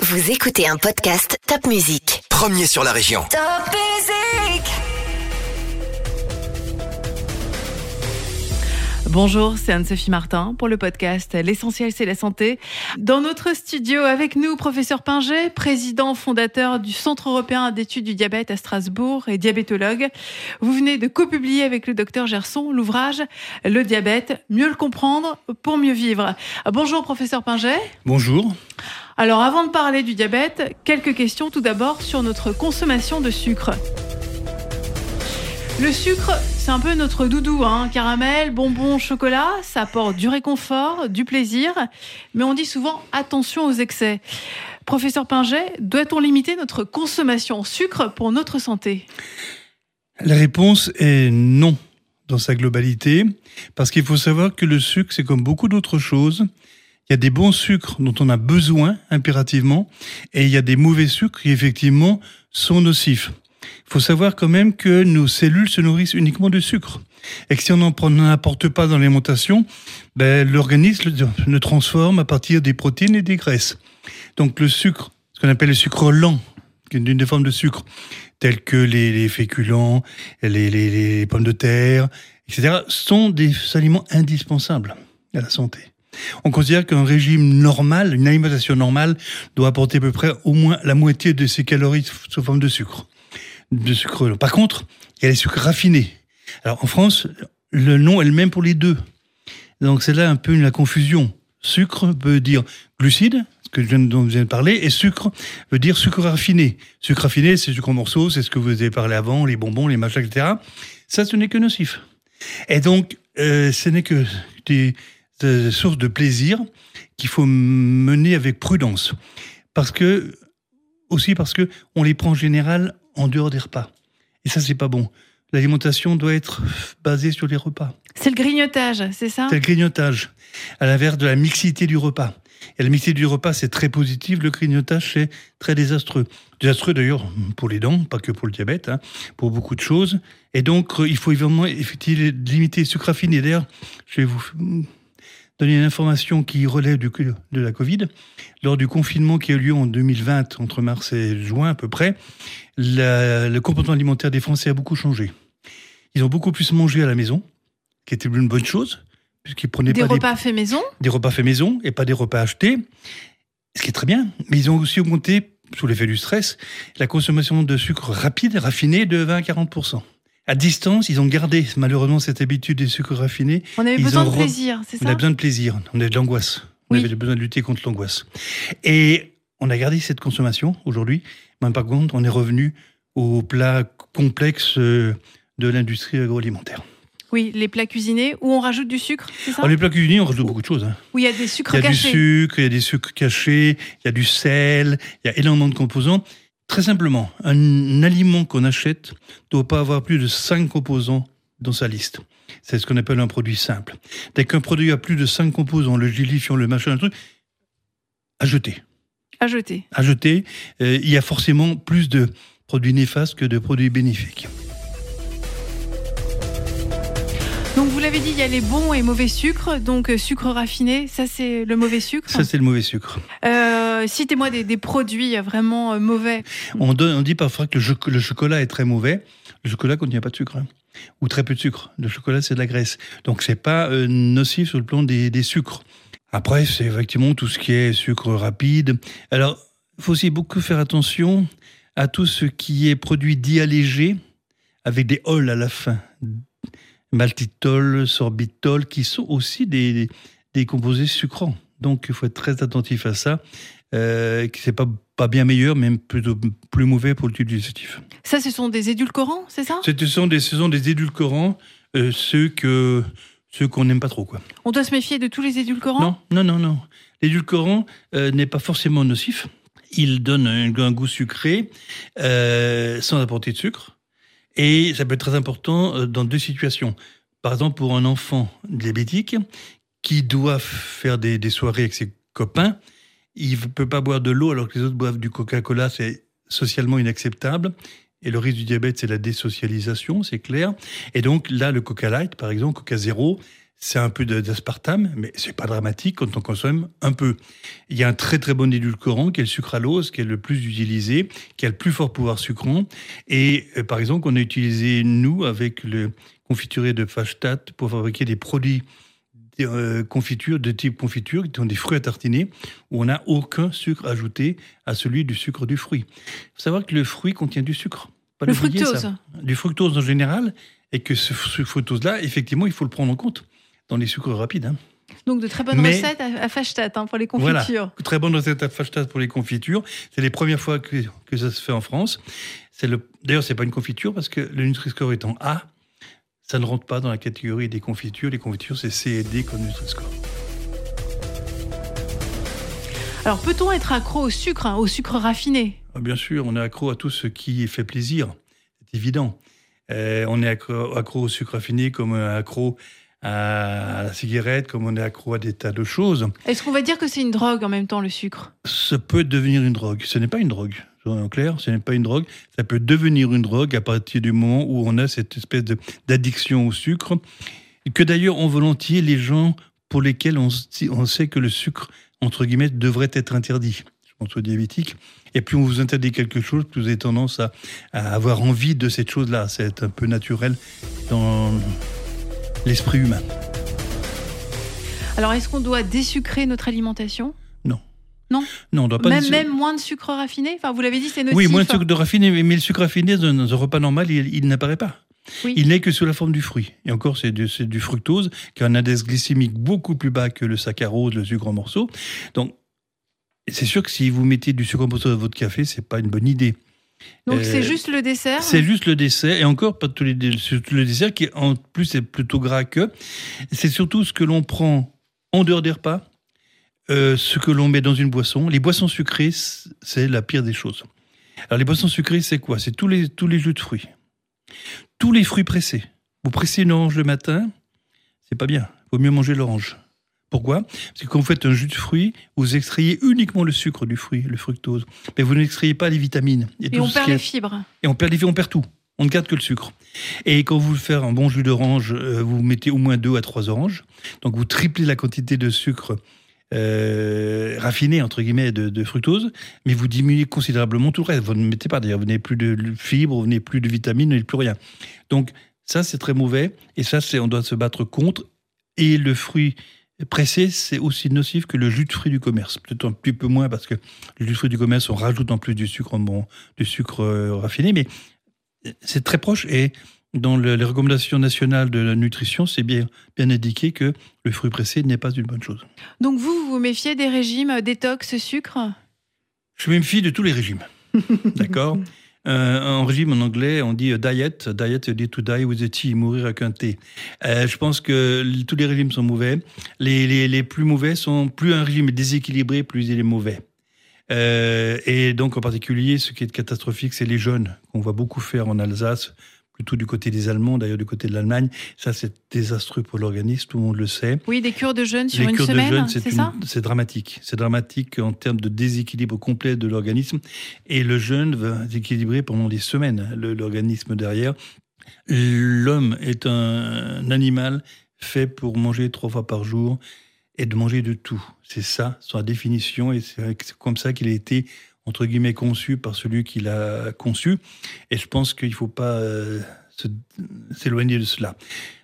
Vous écoutez un podcast Top Music. Premier sur la région. Top Music Bonjour, c'est Anne-Sophie Martin pour le podcast L'essentiel c'est la santé. Dans notre studio avec nous, professeur Pinget, président fondateur du Centre européen d'études du diabète à Strasbourg et diabétologue. Vous venez de co-publier avec le docteur Gerson l'ouvrage Le diabète, mieux le comprendre pour mieux vivre. Bonjour professeur Pinget. Bonjour. Alors avant de parler du diabète, quelques questions tout d'abord sur notre consommation de sucre. Le sucre, c'est un peu notre doudou, hein. caramel, bonbons, chocolat, ça apporte du réconfort, du plaisir, mais on dit souvent attention aux excès. Professeur Pinget, doit-on limiter notre consommation en sucre pour notre santé? La réponse est non dans sa globalité, parce qu'il faut savoir que le sucre, c'est comme beaucoup d'autres choses. Il y a des bons sucres dont on a besoin impérativement, et il y a des mauvais sucres qui effectivement sont nocifs. Il faut savoir quand même que nos cellules se nourrissent uniquement de sucre. Et que si on n'en apporte pas dans l'alimentation, ben, l'organisme le transforme à partir des protéines et des graisses. Donc le sucre, ce qu'on appelle le sucre lent, qui est une des formes de sucre, telles que les, féculents, les, pommes de terre, etc., sont des aliments indispensables à la santé. On considère qu'un régime normal, une alimentation normale, doit apporter à peu près au moins la moitié de ses calories sous forme de sucre de sucre. Par contre, il y a les sucres raffinés. Alors en France, le nom est le même pour les deux. Donc c'est là un peu la confusion. Sucre veut dire glucide, ce que je viens, de parler, et sucre veut dire sucre raffiné. Sucre raffiné, c'est sucre en morceaux, c'est ce que vous avez parlé avant, les bonbons, les machins, etc. Ça, ce n'est que nocif. Et donc, euh, ce n'est que des, des sources de plaisir qu'il faut mener avec prudence. Parce que, aussi parce que on les prend en général en dehors des repas. Et ça, c'est pas bon. L'alimentation doit être basée sur les repas. C'est le grignotage, c'est ça? C'est le grignotage, à l'inverse de la mixité du repas. Et la mixité du repas, c'est très positif. Le grignotage, c'est très désastreux. Désastreux d'ailleurs pour les dents, pas que pour le diabète, hein, pour beaucoup de choses. Et donc, euh, il faut évidemment limiter le sucre raffiné. D'ailleurs, je vais vous donner une information qui relève du, de la Covid. Lors du confinement qui a eu lieu en 2020, entre mars et juin à peu près, le comportement alimentaire des Français a beaucoup changé. Ils ont beaucoup plus mangé à la maison, qui était une bonne chose, puisqu'ils prenaient des repas faits maison Des repas faits maison et pas des repas achetés, ce qui est très bien. Mais ils ont aussi augmenté, sous l'effet du stress, la consommation de sucre rapide, raffiné, de 20 à 40 à distance, ils ont gardé malheureusement cette habitude des sucres raffinés. On avait besoin de plaisir, c'est ça On a besoin de plaisir, on a de l'angoisse. On avait besoin de lutter contre l'angoisse. Et on a gardé cette consommation aujourd'hui, mais par contre, on est revenu aux plats complexes euh, de l'industrie agroalimentaire. Oui, les plats cuisinés où on rajoute du sucre, c'est ça? Les plats cuisinés, on rajoute beaucoup de choses. Hein. Oui, il y a des sucres cachés. Il y a du sucre, il y a des sucres cachés, il y a du sel, il y a énormément de composants. Très simplement, un aliment qu'on achète ne doit pas avoir plus de 5 composants dans sa liste. C'est ce qu'on appelle un produit simple. Dès qu'un produit a plus de 5 composants, le gélifiant, le machin, le truc, à jeter. À jeter. À jeter. Euh, il y a forcément plus de produits néfastes que de produits bénéfiques. L'avez dit, il y a les bons et mauvais sucres. Donc euh, sucre raffiné, ça c'est le mauvais sucre. Ça c'est le mauvais sucre. Euh, citez-moi des, produits vraiment euh, mauvais. On, on, dit parfois que le, chocolat est très mauvais. Le chocolat contient pas de sucre. Hein. Ou très peu de sucre. Le chocolat c'est de la graisse. Donc c'est pas nocif sur le plan des, des sucres. Après c'est effectivement tout ce qui est sucre rapide. Alors il faut aussi beaucoup faire attention à tout ce qui est produit dit allégé avec des ol à la fin maltitol, sorbitol, qui sont aussi des, des composés sucrants. Donc il faut être très attentif à ça. Euh, c'est pas pas bien meilleur, mais plutôt plus mauvais pour le tube digestif. Ça, ce sont des édulcorants, c'est ça? Ce sont, des, ce sont des édulcorants, euh, ceux que ceux qu'on n'aime pas trop. Quoi. On doit se méfier de tous les édulcorants? Non, non, non, non. L'édulcorant euh, n'est pas forcément nocif. Il donne un, un goût sucré euh, sans apporter de sucre. Et ça peut être très important euh, dans deux situations. Par exemple, pour un enfant diabétique qui doit faire des, soirées avec ses copains, il ne peut pas boire de l'eau alors que les autres boivent du Coca-Cola, c'est socialement inacceptable. Et le risque du diabète, c'est la désocialisation, c'est clair. Et donc là, le Coca Light, par exemple, Coca Zéro, c'est un peu d'aspartame, mais c'est pas dramatique quand on consomme un peu. Il y a un très très bon édulcorant qui est le sucralose, qui est le plus utilisé, qui a le plus fort pouvoir sucrant. Et euh, par exemple, on a utilisé nous avec le confituré de Fachstadt pour fabriquer des produits des, euh, confitures de type confiture, qui sont des fruits à tartiner, où on n'a aucun sucre ajouté à celui du sucre du fruit. Il faut savoir que le fruit contient du sucre. Pas Le ça. fructose. Du fructose en général, et que ce, ce fructose-là, effectivement, il faut le prendre en compte dans les sucres rapides. hein. Donc de très bonnes Mais- recettes à, Fachstadt hein, pour les Voilà. confitures. Très bonne recette à Fachstadt pour les confitures. C'est les premières fois que, que ça se fait en France. C'est le, d'ailleurs, c'est pas une confiture parce que le Nutri-Score étant A, ça ne rentre pas dans la catégorie des confitures. Les confitures, c'est C et D comme Nutri-Score. Alors peut-on être accro au sucre, hein, au sucre raffiné? Ah, Bien sûr, on est accro à tout ce qui fait plaisir. C'est évident. Euh, on est accro, accro au sucre raffiné comme est accro à la cigarette, comme on est accro à des tas de choses. Est-ce qu'on va dire que c'est une drogue en même temps le sucre? Ça peut devenir une drogue. Ce n'est pas une drogue. En clair, ce n'est pas une drogue. Ça peut devenir une drogue à partir du moment où on a cette espèce d'addiction au sucre. Que d'ailleurs ont volontiers les gens pour lesquels on, sait que le sucre, entre guillemets, devrait être interdit. Je pense aux diabétiques. Et plus on vous interdit quelque chose, plus vous avez tendance à, à avoir envie de cette chose-là. C'est un peu naturel dans l'esprit humain. Alors est-ce qu'on doit désucrer notre alimentation? Non, on doit pas même, même moins de sucre raffiné? Enfin, vous l'avez dit, c'est nocif. Oui, moins de sucre de raffiné, mais mais le sucre raffiné dans un repas normal, il, il n'apparaît pas. Oui. Il n'est que sous la forme du fruit. Et encore, c'est du, c'est du fructose, qui a un index glycémique beaucoup plus bas que le saccharose, le sucre en morceaux. Donc, c'est sûr que si vous mettez du sucre en morceaux dans votre café, c'est pas une bonne idée. Donc Euh, c'est juste le dessert C'est juste le dessert, et encore pas tous les le dessert qui en plus est plutôt gras que. C'est surtout ce que l'on prend en dehors des repas, euh, ce que l'on met dans une boisson. Les boissons sucrées, c'est la pire des choses. Alors les boissons sucrées, c'est quoi? C'est tous les tous les jus de fruits, tous les fruits pressés. Vous pressez une orange le matin, c'est pas bien. Il vaut mieux manger l'orange. Pourquoi? Parce que quand vous faites un jus de fruits, vous extrayez uniquement le sucre du fruit, le fructose. Mais vous n'extrayez pas les vitamines. et tout on perd est- les fibres. et on perd les on perd tout. On ne garde que le sucre. Et quand vous faites un bon jus d'orange, euh, vous mettez au moins deux à trois oranges. Donc vous triplez la quantité de sucre euh, raffiné entre guillemets de, de fructose, mais vous diminuez considérablement tout le reste. Vous ne mettez pas d'ailleurs, vous n'avez plus de fibres, vous n'avez plus de vitamines, vous n'avez plus rien. Donc ça c'est très mauvais. Et ça c'est on doit se battre contre. Et le fruit pressé, c'est aussi nocif que le jus de fruits du commerce. Peut-être un petit peu moins parce que le jus de fruits du commerce, on rajoute en plus du sucre, bon, du sucre euh, raffiné, mais c'est très proche. Et dans le- les recommandations nationales de la nutrition, c'est bien, bien indiqué que le fruit pressé n'est pas une bonne chose. Donc vous, vous vous méfiez des régimes euh, détox sucre? Je me méfie de tous les régimes. D'accord? Euh, régime en anglais, on dit euh, diet. Diet, c'est to die with a tea, mourir avec un thé. Euh, je pense que tous les régimes sont mauvais. Les, les, les plus mauvais sont, plus un régime est déséquilibré, plus il est mauvais. Euh, et donc, en particulier, ce qui est catastrophique, c'est les jeunes, qu'on voit beaucoup faire en Alsace, plutôt du côté des Allemands, d'ailleurs du côté de l'Allemagne. Ça, c'est désastreux pour l'organisme, tout le monde le sait. Oui, des cures de jeûne sur Les une cures semaine, de jeûne, c'est ça? c'est dramatique. C'est dramatique en termes de déséquilibre complet de l'organisme. Et le jeûne va déséquilibrer pendant des semaines l'organisme derrière. L'homme est un animal fait pour manger trois fois par jour et de manger de tout. C'est ça, sa définition, et c'est comme ça qu'il a été, entre guillemets, conçu par celui qui l'a conçu. Et je pense qu'il ne faut pas euh, s'éloigner de cela.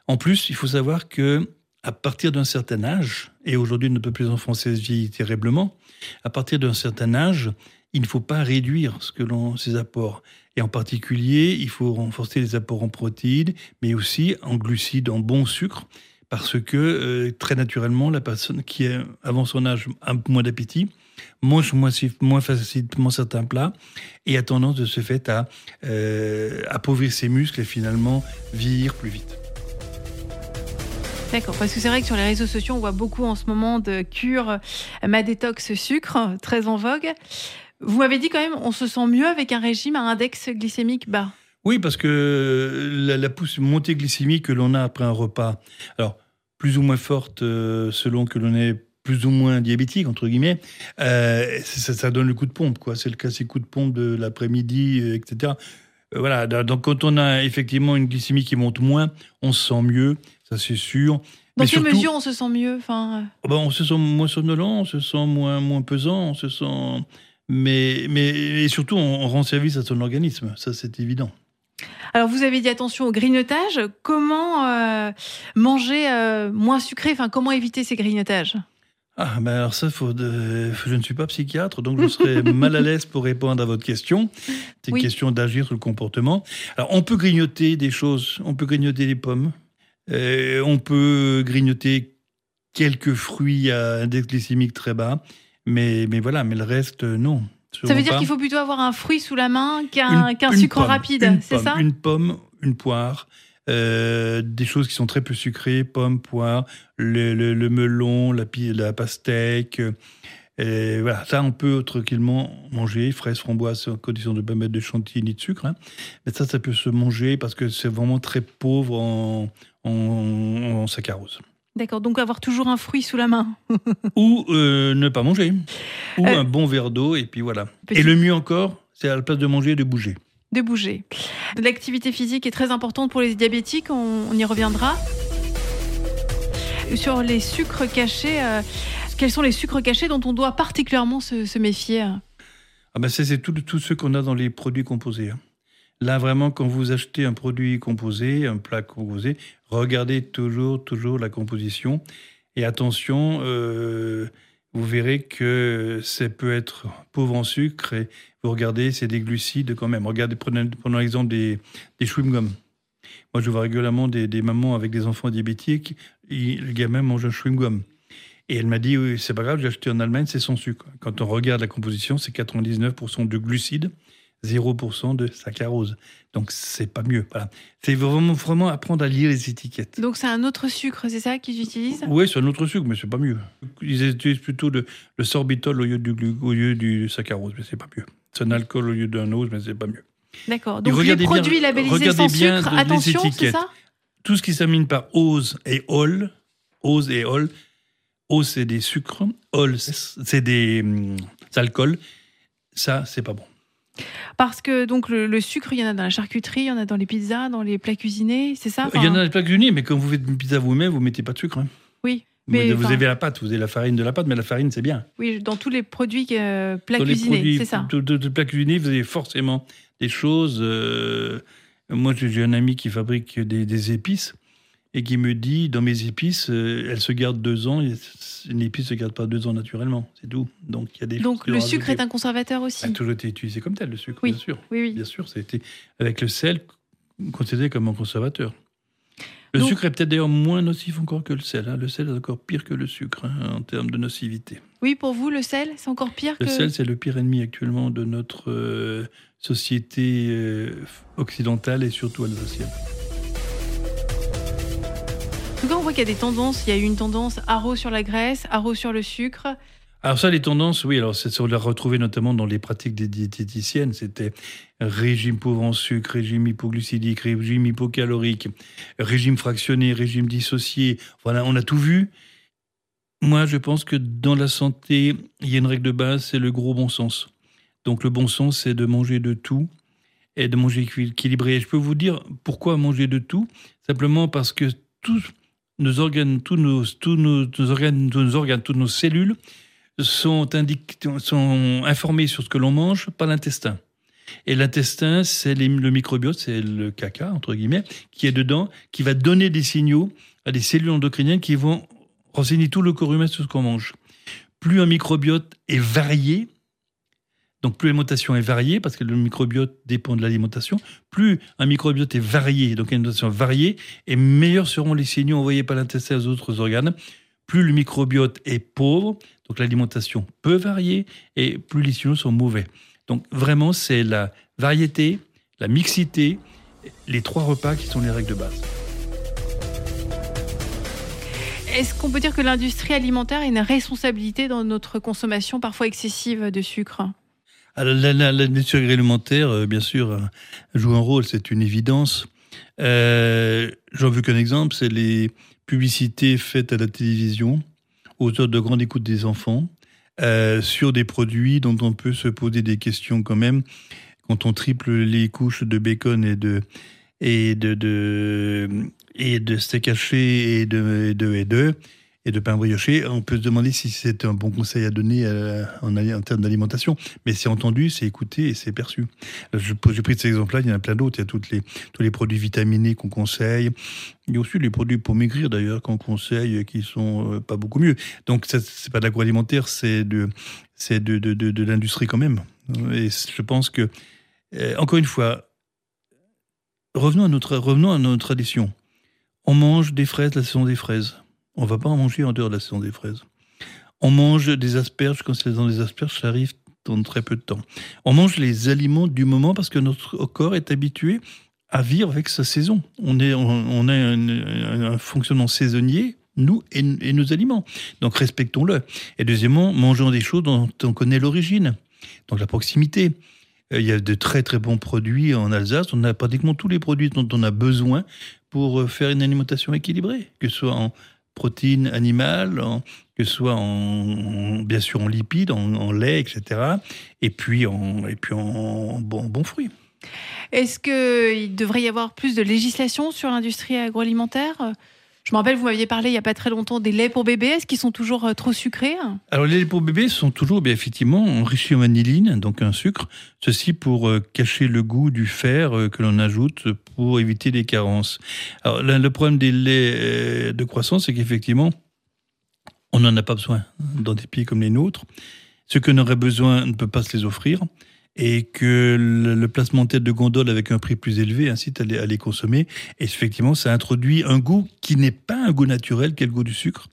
En plus, il faut savoir que à partir d'un certain âge, et aujourd'hui notre population française vieillit terriblement, à partir d'un certain âge, il ne faut pas réduire ce que l'on, ses apports. Et en particulier, il faut renforcer les apports en protéines, mais aussi en glucides, en bon sucre, parce que euh, très naturellement, la personne qui est avant son âge peu moins d'appétit mange moins, facilement certains plats et a tendance de ce fait à euh, appauvrir ses muscles et finalement vieillir plus vite. D'accord, parce que c'est vrai que sur les réseaux sociaux, on voit beaucoup en ce moment de cures euh, ma détox sucre, très en vogue. Vous m'avez dit quand même, on se sent mieux avec un régime à index glycémique bas. Oui, parce que la, la pousse montée glycémique que l'on a après un repas, alors plus ou moins forte euh, selon que l'on est plus ou moins diabétique entre guillemets, euh, ça, ça donne le coup de pompe quoi. C'est le cas ces coups de pompe de l'après-midi, euh, etc. Euh, voilà. Donc quand on a effectivement une glycémie qui monte moins, on se sent mieux, ça c'est sûr. Dans Mais quelle surtout- mesure on se sent mieux enfin, Oh ben, on se sent moins somnolent, on se sent moins, moins pesant, on se sent. Mais, mais et surtout, on, on rend service à son organisme, ça c'est évident. Alors, vous avez dit attention au grignotage. Comment euh, manger euh, moins sucré? Enfin, comment éviter ces grignotages? Ah, ben alors ça, faut de- je ne suis pas psychiatre, donc je serais mal à l'aise pour répondre à votre question. C'est une Oui. question d'agir sur le comportement. Alors, on peut grignoter des choses, on peut grignoter des pommes, euh, on peut grignoter quelques fruits à index glycémique très bas, mais, mais voilà, mais le reste, euh, non. Ça veut dire qu'il faut plutôt avoir un fruit sous la main qu'un sucre pomme, rapide, c'est ça? Une pomme, une poire, euh, des choses qui sont très peu sucrées, pommes, poires, le, le- le melon, la, la pastèque. euh, et voilà, ça on peut tranquillement manger, fraises, framboises, en condition de ne pas mettre de chantilly ni de sucre. hein. Mais ça, ça peut se manger parce que c'est vraiment très pauvre en, en, en saccharose. D'accord, donc avoir toujours un fruit sous la main. Ou euh, ne pas manger. Ou Euh, un bon verre d'eau, et puis voilà. Petit- Et le mieux encore, c'est à la place de manger, de bouger. De bouger. L'activité physique est très importante pour les diabétiques, on, y reviendra. Sur les sucres cachés, euh, quels sont les sucres cachés dont on doit particulièrement se, méfier? Ah ben c'est tout, tout ce qu'on a dans les produits composés. hein. Là, vraiment, quand vous achetez un produit composé, un plat composé, regardez toujours, toujours la composition. Et attention, euh, vous verrez que ça peut être pauvre en sucre. Et vous regardez, c'est des glucides quand même. Regardez, prenons l'exemple des, des chewing-gums. Moi, je vois régulièrement des, des mamans avec des enfants diabétiques. le gamin mange un chewing-gum. Et elle m'a dit, oui, c'est pas grave, j'ai acheté en Allemagne, c'est sans sucre. Quand on regarde la composition, c'est 99% de glucides, 0% de saccharose. Donc, c'est pas mieux. Voilà. C'est vraiment, vraiment apprendre à lire les étiquettes. Donc c'est un autre sucre, c'est ça qu'ils utilisent? Oui, c'est un autre sucre, mais c'est pas mieux. Ils utilisent plutôt le, le sorbitol au lieu du, au lieu du saccharose, mais c'est pas mieux. C'est un alcool au lieu d'un ose, mais c'est pas mieux. D'accord. Donc les regardez bien- produits labellisés regardez sans bien sucre, de- attention, c'est ça? Tout ce qui s'amine par ose et ol, ose et ol, ose c'est des sucres, ol c'est des hum, alcools, ça c'est pas bon. Parce que donc le, le sucre, il y en a dans la charcuterie, il y en a dans les pizzas, dans les plats cuisinés, c'est ça Il y en a des plaques unis, mais quand vous faites une pizza vous-même, vous mettez pas de sucre. hein. Oui, mais vous avez la pâte, vous avez la farine de la pâte, mais la farine c'est bien. Oui, dans tous les produits euh, plats Dans les cuisinés, c'est ça. de, de- de plats cuisinés, vous avez forcément des choses. euh, moi, j'ai j'ai un ami qui fabrique des, des épices et qui me dit dans mes épices, euh, elles se gardent deux ans. et une épice se garde pas deux ans naturellement, c'est tout. Donc il y a des Donc le sucre est un conservateur aussi. Ça a toujours été utilisé comme tel, le sucre, Oui. bien sûr. Oui, oui. Bien sûr, ça a été avec le sel considéré comme un conservateur. Le Donc- sucre est peut-être d'ailleurs moins nocif encore que le sel. hein. Le sel est encore pire que le sucre hein, en termes de nocivité. Oui, pour vous, le sel, c'est encore pire Le que. sel, c'est le pire ennemi actuellement de notre euh, société euh, occidentale et surtout alsacienne. En tout cas, on voit qu'il y a des tendances. Il y a eu une tendance haro sur la graisse, haro sur le sucre. Alors ça, les tendances, oui, alors on l'a retrouvé notamment dans les pratiques des diététiciennes. C'était régime pauvre en sucre, régime hypoglycémique, régime hypocalorique, régime fractionné, régime dissocié. Voilà, on a tout vu. Moi, je pense que dans la santé, il y a une règle de base, c'est le gros bon sens. Donc le bon sens, c'est de manger de tout et de manger équilibré. Et je peux vous dire pourquoi manger de tout? Simplement parce que tous nos organes, tous nos, organes, tous nos toutes nos cellules sont, sont informés sur ce que l'on mange par l'intestin. Et l'intestin, c'est le microbiote, c'est le caca, entre guillemets, qui est dedans, qui va donner des signaux à des cellules endocriniennes qui vont renseigner tout le corps humain sur ce qu'on mange. Plus un microbiote est varié, donc plus l'alimentation est variée, parce que le microbiote dépend de l'alimentation, plus un microbiote est varié, donc une alimentation variée, et meilleurs seront les signaux envoyés par l'intestin aux autres organes. Plus le microbiote est pauvre, donc l'alimentation peut varier, et plus les signaux sont mauvais. Donc vraiment, c'est la variété, la mixité, les trois repas qui sont les règles de base. Est-ce qu'on peut dire que l'industrie alimentaire a une responsabilité dans notre consommation parfois excessive de sucre? Alors, la, nature alimentaire, euh, bien sûr, euh, joue un rôle, c'est une évidence. Euh, J'en veux qu'un exemple, c'est les publicités faites à la télévision, aux heures de grande écoute des enfants, sur des produits dont on peut se poser des questions quand même. Quand on triple les couches de bacon et de, et de, et de steak haché et de, et de, et de, et de pain brioché, on peut se demander si c'est un bon conseil à donner euh, en, termes d'alimentation. Mais c'est entendu, c'est écouté et c'est perçu. J'ai pris de ces exemples-là, il y en a plein d'autres. Il y a toutes les, tous les produits vitaminés qu'on conseille. Il y a aussi les produits pour maigrir d'ailleurs qu'on conseille qui sont euh, pas beaucoup mieux. Donc c'est pas de l'agroalimentaire, c'est de, de, de, l'industrie quand même. Et je pense que, euh, encore une fois, revenons à notre, revenons à notre tradition. On mange des fraises la saison des fraises. On va pas en manger en dehors de la saison des fraises. On mange des asperges quand c'est dans des asperges, ça arrive dans très peu de temps. On mange les aliments du moment parce que notre corps est habitué à vivre avec sa saison. On, est, on, a un, fonctionnement saisonnier, nous et, et nos aliments. Donc respectons-le. Et deuxièmement, mangeons des choses dont on connaît l'origine. Donc la proximité. Il y a de très très bons produits en Alsace. On a pratiquement tous les produits dont on a besoin pour faire une alimentation équilibrée, que ce soit en protéines animales, que ce soit en, bien sûr en lipides, en, lait, etc. Et puis en, et puis en bon fruits. Est-ce qu'il devrait y avoir plus de législation sur l'industrie agroalimentaire? Je me rappelle, vous m'aviez parlé il n'y a pas très longtemps des laits pour bébés. Est-ce qu'ils sont toujours trop sucrés Alors, les laits pour bébés sont toujours, bien effectivement, enrichis en vanilline, donc un sucre. Ceci pour euh, cacher le goût du fer euh, que l'on ajoute pour éviter les carences. Alors, le problème des laits euh, de croissance, c'est qu'effectivement, on n'en a pas besoin dans des pays comme les nôtres. Ce qu'on aurait besoin ne peut pas se les offrir et que le, placement en tête de gondole avec un prix plus élevé incite à les, à les consommer. Et effectivement, ça introduit un goût qui n'est pas un goût naturel, qui est le goût du sucre.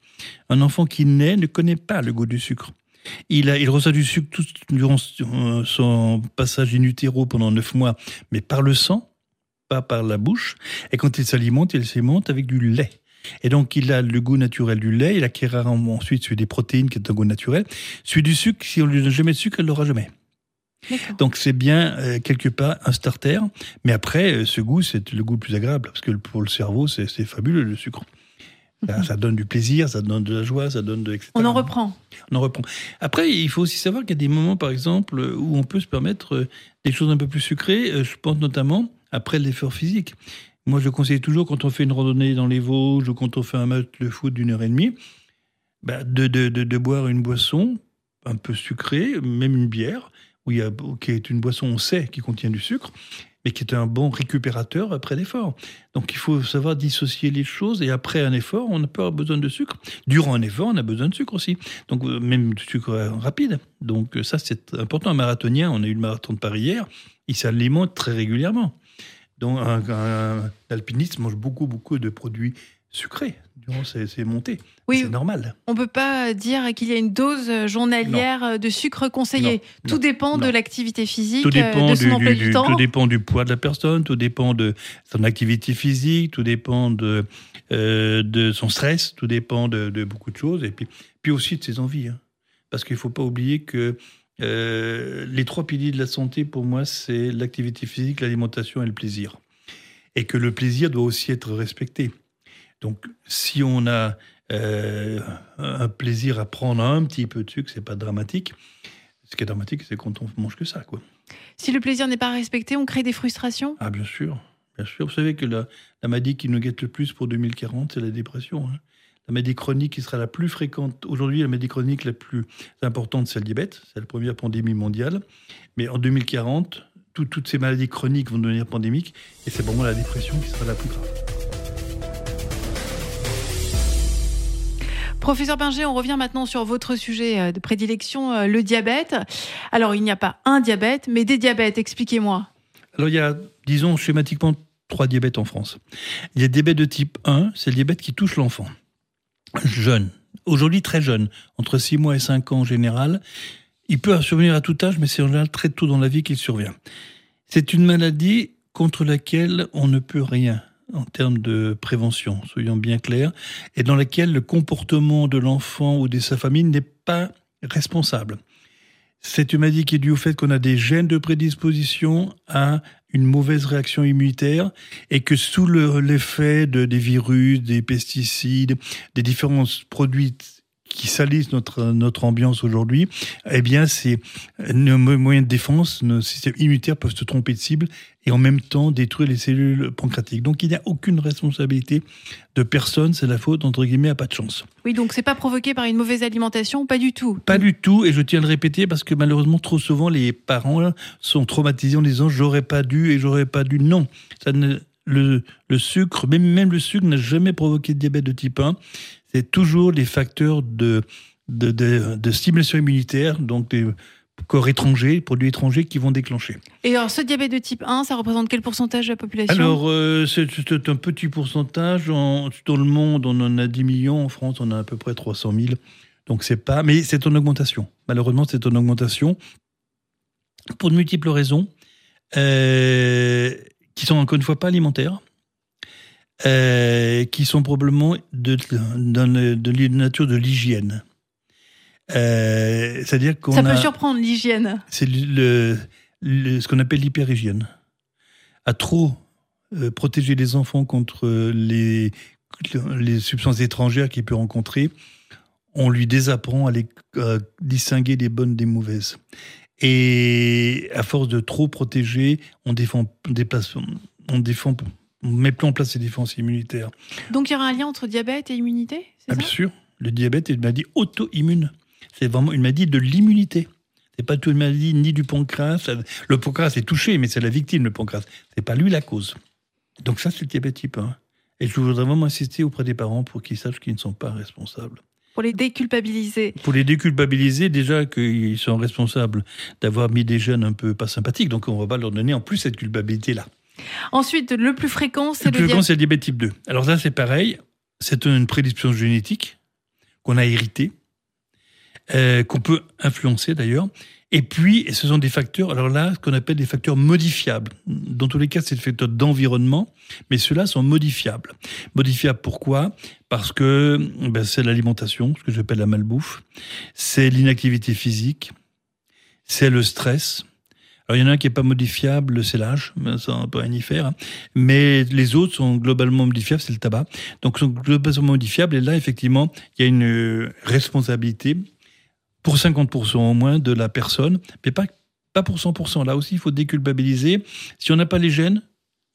Un enfant qui naît ne connaît pas le goût du sucre. Il, a, il reçoit du sucre tout durant son passage in utero pendant neuf mois, mais par le sang, pas par la bouche. Et quand il s'alimente, il s'alimente avec du lait. Et donc, il a le goût naturel du lait, il acquérera ensuite celui des protéines, qui est un goût naturel. Celui du sucre, si on lui donne jamais de sucre, il l'aura jamais. Donc c'est bien euh, quelque part un starter, mais après euh, ce goût c'est le goût le plus agréable parce que pour le cerveau c'est fabuleux le sucre. Ça, ça, donne du plaisir, ça donne de la joie, ça donne de etc. On en reprend. On en reprend. Après il faut aussi savoir qu'il y a des moments par exemple où on peut se permettre euh, des choses un peu plus sucrées. Je pense notamment après l'effort physique. Moi je conseille toujours quand on fait une randonnée dans les Vosges ou quand on fait un match de foot d'une heure et demie, bah, de, de, de, de boire une boisson un peu sucrée, même une bière où qui est une boisson, on sait, qui contient du sucre, mais qui est un bon récupérateur après l'effort. Donc il faut savoir dissocier les choses, et après un effort, on n'a pas besoin de sucre. Durant un effort, on a besoin de sucre aussi. Donc euh, même du sucre rapide. Donc ça, c'est important. Un marathonien, on a eu le marathon de Paris hier, il s'alimente très régulièrement. Donc un alpiniste mange beaucoup, beaucoup de produits sucré durant ces, ces montées. Oui, c'est normal. On ne peut pas dire qu'il y a une dose journalière non. de sucre conseillé. Non, tout non, dépend de l'activité physique, tout dépend de son du, emploi du, du, temps. Tout dépend du poids de la personne, tout dépend de son activité physique, tout dépend de, euh, de son stress, tout dépend de, de, beaucoup de choses, et puis, puis aussi de ses envies. Hein. Parce qu'il ne faut pas oublier que euh, les trois piliers de la santé, pour moi, c'est l'activité physique, l'alimentation et le plaisir. Et que le plaisir doit aussi être respecté. Donc, si on a euh, un plaisir à prendre un petit peu de sucre, c'est pas dramatique. Ce qui est dramatique, c'est quand on mange que ça, quoi. Si le plaisir n'est pas respecté, on crée des frustrations? Ah, bien sûr, bien sûr. Vous savez que la, la maladie qui nous guette le plus pour 2040, c'est la dépression. Hein. La maladie chronique qui sera la plus fréquente aujourd'hui, la maladie chronique la plus importante, c'est le diabète. C'est la première pandémie mondiale. Mais en 2040, tout, toutes ces maladies chroniques vont devenir pandémiques, et c'est pour moi la dépression qui sera la plus grave. Professeur Binger, on revient maintenant sur votre sujet euh, de prédilection, euh, le diabète. Alors, il n'y a pas un diabète, mais des diabètes. Expliquez-moi. Alors, il y a, disons, schématiquement, trois diabètes en France. Il y a le diabète de type 1, c'est le diabète qui touche l'enfant. Jeune. Aujourd'hui, très jeune. Entre 6 mois et 5 ans en général. Il peut survenir à tout âge, mais c'est en général très tôt dans la vie qu'il survient. C'est une maladie contre laquelle on ne peut rien en termes de prévention, soyons bien clairs, et dans laquelle le comportement de l'enfant ou de sa famille n'est pas responsable. C'est une maladie qui est due au fait qu'on a des gènes de prédisposition à une mauvaise réaction immunitaire et que sous l'effet le, de, des virus, des pesticides, des différents produits qui salissent notre, notre ambiance aujourd'hui, eh bien, c'est nos moyens de défense, nos systèmes immunitaires peuvent se tromper de cible et en même temps détruire les cellules pancréatiques. Donc, il n'y a aucune responsabilité de personne, c'est la faute, entre guillemets, à pas de chance. Oui, donc c'est pas provoqué par une mauvaise alimentation, pas du tout. Pas du tout, et je tiens à le répéter parce que malheureusement, trop souvent, les parents sont traumatisés en disant j'aurais pas dû et j'aurais pas dû. Non, ça ne, le, le sucre, même, même le sucre n'a jamais provoqué de diabète de type 1 c'est toujours des facteurs de, de, de, stimulation immunitaire, donc des corps étrangers, produits étrangers qui vont déclencher. Et alors, ce diabète de type 1, ça représente quel pourcentage de la population? Alors, euh, c'est un petit pourcentage. En, dans le monde, on en a 10 millions. En France, on a à peu près 300 000. Donc, c'est pas. Mais c'est en augmentation. Malheureusement, c'est en augmentation. Pour de multiples raisons, euh, qui sont encore une fois pas alimentaires. Euh, qui sont probablement de, de, de, de nature de l'hygiène. Euh, C'est-à-dire qu'on Ça peut surprendre l'hygiène. C'est le, ce qu'on appelle l'hyperhygiène. À trop euh, protéger les enfants contre les, les substances étrangères qu'il peut rencontrer, on lui désapprend à, les, distinguer les bonnes des mauvaises. Et à force de trop protéger, on défend, on défend on met plus en place ces défenses immunitaires. Donc il y aura un lien entre diabète et immunité ah, Bien sûr. Le diabète est une maladie auto-immune. C'est vraiment une maladie de l'immunité. C'est pas une maladie ni du pancréas. Le pancréas est touché, mais c'est la victime, le pancréas. C'est pas lui la cause. Donc ça, c'est le diabète type 1. Et je voudrais vraiment insister auprès des parents pour qu'ils sachent qu'ils ne sont pas responsables. Pour les déculpabiliser. Pour les déculpabiliser, déjà qu'ils sont responsables d'avoir mis des jeunes un peu pas sympathiques. Donc on ne va pas leur donner en plus cette culpabilité-là. Ensuite, le plus fréquent, c'est le, le plus fréquent, c'est le diabète type 2. Alors ça, c'est pareil. C'est une prédisposition génétique qu'on a héritée, euh, qu'on peut influencer d'ailleurs. Et puis, ce sont des facteurs, alors là, ce qu'on appelle des facteurs modifiables. Dans tous les cas, c'est des facteurs d'environnement, mais ceux-là sont modifiables. Modifiables pourquoi? Parce que ben, c'est l'alimentation, ce que j'appelle la malbouffe, c'est l'inactivité physique, c'est le stress, alors, il y en a un qui n'est pas modifiable, c'est l'âge, ça on peut rien y faire. Hein. Mais les autres sont globalement modifiables, c'est le tabac. Donc, sont globalement modifiables. Et là, effectivement, il y a une euh, responsabilité pour 50% au moins de la personne, mais pas, pas pour 100%. Là aussi, il faut déculpabiliser. Si on n'a pas les gènes,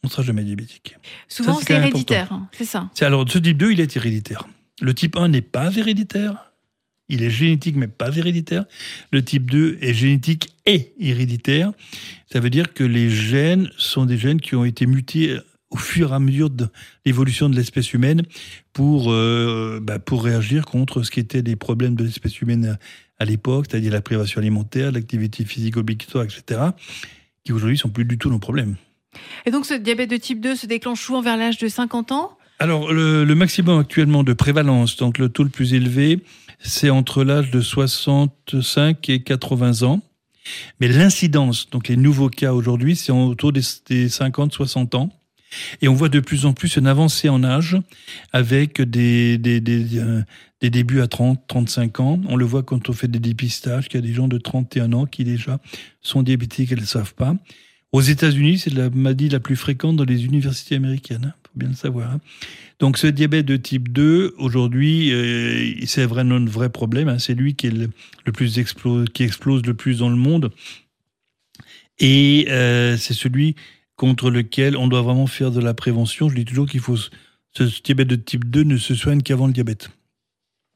on ne sera jamais diabétique. Souvent, c'est héréditaire, hein, c'est ça. Alors, ce type 2, il est héréditaire. Le type 1 n'est pas héréditaire. Il est génétique mais pas héréditaire. Le type 2 est génétique et héréditaire. Ça veut dire que les gènes sont des gènes qui ont été mutés au fur et à mesure de l'évolution de l'espèce humaine pour, euh, bah, pour réagir contre ce qui était des problèmes de l'espèce humaine à, l'époque, c'est-à-dire la privation alimentaire, l'activité physique obligatoire, etc., qui aujourd'hui sont plus du tout nos problèmes. Et donc ce diabète de type 2 se déclenche souvent vers l'âge de 50 ans? Alors le, le maximum actuellement de prévalence, donc le taux le plus élevé, c'est entre l'âge de 65 et 80 ans. Mais l'incidence, donc les nouveaux cas aujourd'hui, c'est autour des, 50-60 ans. Et on voit de plus en plus une avancée en âge avec des, des, des, euh, des, débuts à 30, 35 ans. On le voit quand on fait des dépistages, qu'il y a des gens de 31 ans qui déjà sont diabétiques et ne le savent pas. Aux États-Unis, c'est la maladie la plus fréquente dans les universités américaines, il faut bien le savoir. Hein. Donc ce diabète de type 2, aujourd'hui, euh, c'est vraiment un vrai problème. Hein. C'est lui qui, le, plus explose, qui explose le plus dans le monde. Et euh, c'est celui contre lequel on doit vraiment faire de la prévention. Je dis toujours qu'il faut... Ce diabète de type 2 ne se soigne qu'avant le diabète.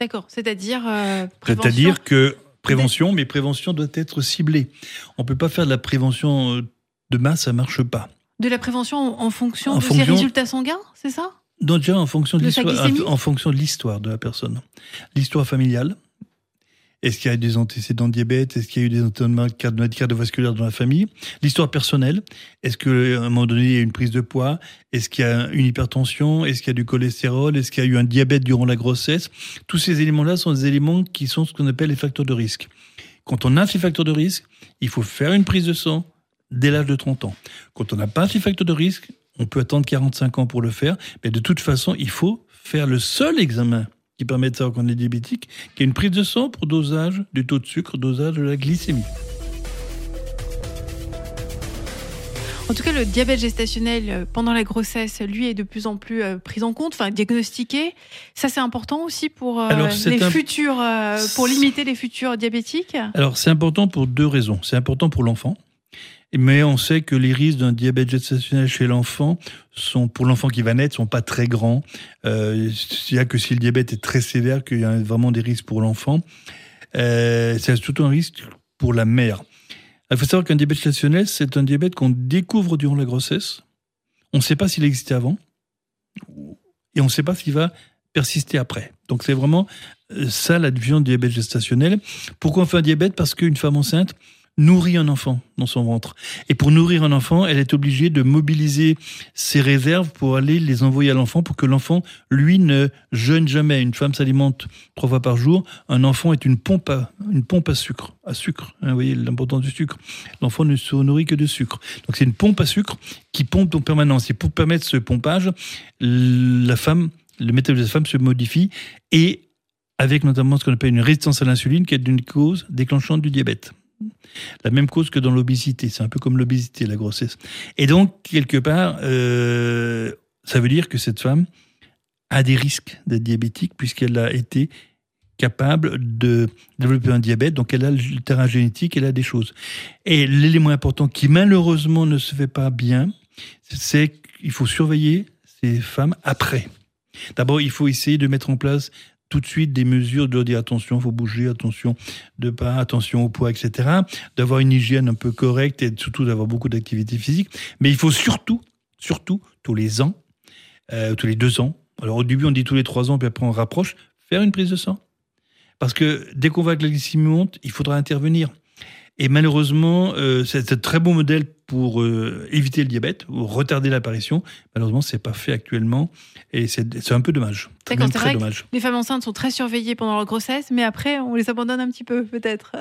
D'accord, c'est-à-dire euh, C'est-à-dire que prévention, mais prévention doit être ciblée. On ne peut pas faire de la prévention de masse, ça marche pas. De la prévention en fonction de ses résultats sanguins, c'est ça? Donc déjà en fonction de, l'histoire, en fonction de l'histoire de la personne, l'histoire familiale. Est-ce qu'il y a des antécédents de diabète? Est-ce qu'il y a eu des antécédents cardiovasculaires dans la famille? L'histoire personnelle. Est-ce qu'à un moment donné, il y a une prise de poids? Est-ce qu'il y a une hypertension? Est-ce qu'il y a du cholestérol? Est-ce qu'il y a eu un diabète durant la grossesse? Tous ces éléments-là sont des éléments qui sont ce qu'on appelle les facteurs de risque. Quand on a ces facteurs de risque, il faut faire une prise de sang, dès l'âge de 30 ans. Quand on n'a pas ces facteurs de risque, on peut attendre 45 ans pour le faire, mais de toute façon, il faut faire le seul examen qui permet de savoir qu'on est diabétique, qui est une prise de sang pour dosage du taux de sucre, dosage de la glycémie. En tout cas, le diabète gestationnel euh, pendant la grossesse, lui, est de plus en plus euh, pris en compte, enfin diagnostiqué. Ça, c'est important aussi pour euh, Alors, les futurs, pour limiter les futurs diabétiques? Alors, c'est important pour deux raisons. C'est important pour l'enfant, mais on sait que les risques d'un diabète gestationnel chez l'enfant sont, pour l'enfant qui va naître, sont pas très grands. Il y a que si le diabète est très sévère qu'il y a vraiment des risques pour l'enfant. Euh, c'est surtout un risque pour la mère. Il faut savoir qu'un diabète gestationnel, c'est un diabète qu'on découvre durant la grossesse. On ne sait pas s'il existait avant, et on ne sait pas s'il va persister après. Donc c'est vraiment euh, ça la vision du diabète gestationnel. Pourquoi on fait un diabète? Parce qu'une femme enceinte nourrit un enfant dans son ventre. Et pour nourrir un enfant, elle est obligée de mobiliser ses réserves pour aller les envoyer à l'enfant pour que l'enfant, lui, ne jeûne jamais. Une femme s'alimente trois fois par jour. Un enfant est une pompe à, une pompe à sucre. À sucre. Hein, vous voyez l'importance du sucre. L'enfant ne se nourrit que de sucre. Donc c'est une pompe à sucre qui pompe en permanence. Et pour permettre ce pompage, la femme, le métabolisme de la femme se modifie et avec notamment ce qu'on appelle une résistance à l'insuline qui est une cause déclenchante du diabète. La même cause que dans l'obésité. C'est un peu comme l'obésité, la grossesse. Et donc, quelque part, euh, ça veut dire que cette femme a des risques d'être diabétique puisqu'elle a été capable de développer un diabète. Donc, elle a le terrain génétique, elle a des choses. Et l'élément important qui, malheureusement, ne se fait pas bien, c'est qu'il faut surveiller ces femmes après. D'abord, il faut essayer de mettre en place tout de suite des mesures de dire attention, faut bouger, attention de pas, attention au poids, etc. D'avoir une hygiène un peu correcte et surtout d'avoir beaucoup d'activité physique. Mais il faut surtout, surtout, tous les ans, euh, tous les deux ans, alors au début on dit tous les trois ans, puis après on rapproche, faire une prise de sang. Parce que dès qu'on voit que la glycémie monte, il faudra intervenir. Et malheureusement, euh, c'est un très bon modèle pour euh, éviter le diabète ou retarder l'apparition. Malheureusement, c'est pas fait actuellement et c'est un peu dommage. C'est très dommage. les femmes enceintes sont très surveillées pendant leur grossesse, mais après, on les abandonne un petit peu, peut-être.